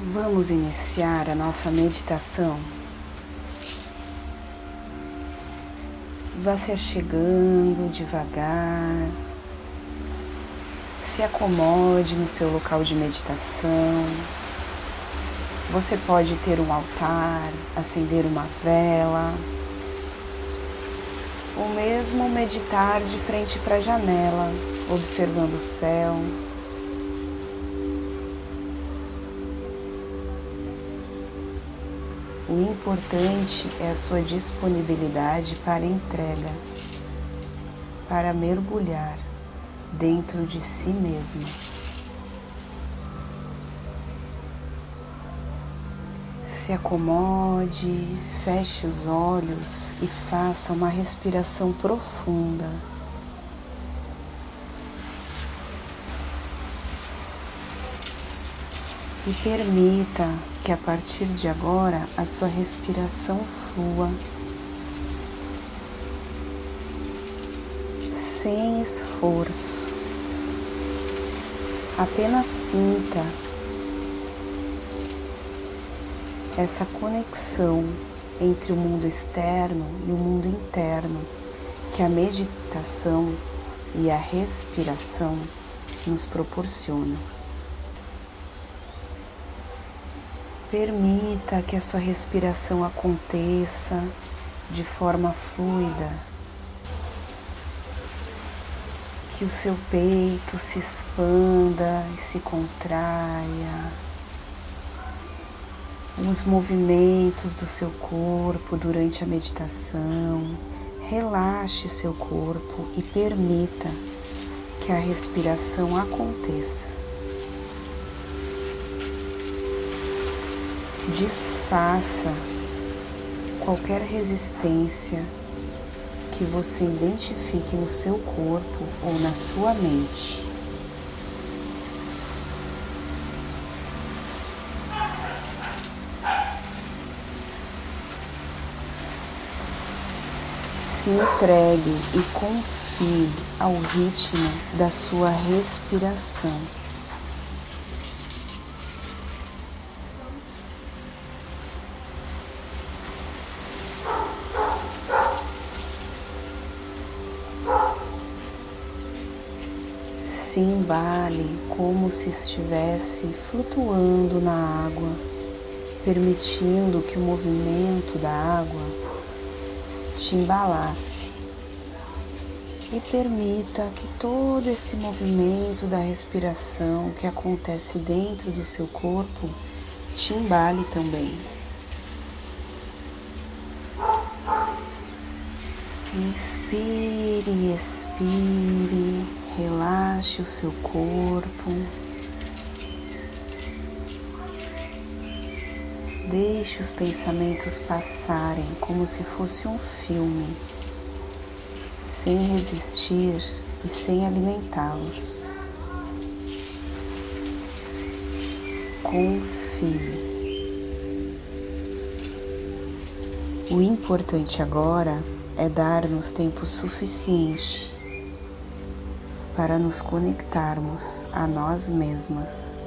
Vamos iniciar a nossa meditação. Vá se achegando devagar, se acomode no seu local de meditação. Você pode ter um altar, acender uma vela, ou mesmo meditar de frente para a janela, observando o céu. O importante é a sua disponibilidade para entrega, para mergulhar dentro de si mesmo. Se acomode, feche os olhos e faça uma respiração profunda. E permita que a partir de agora a sua respiração flua sem esforço. Apenas sinta essa conexão entre o mundo externo e o mundo interno que a meditação e a respiração nos proporcionam. Permita que a sua respiração aconteça de forma fluida, que o seu peito se expanda e se contraia, os movimentos do seu corpo durante a meditação. Relaxe seu corpo e permita que a respiração aconteça. Desfaça qualquer resistência que você identifique no seu corpo ou na sua mente. Se entregue e confie ao ritmo da sua respiração. Se embale como se estivesse flutuando na água, permitindo que o movimento da água te embalasse. E permita que todo esse movimento da respiração que acontece dentro do seu corpo te embale também. Inspire, expire, relaxe o seu corpo. Deixe os pensamentos passarem como se fosse um filme, sem resistir e sem alimentá-los. Confie. O importante agora é dar-nos tempo suficiente para nos conectarmos a nós mesmas.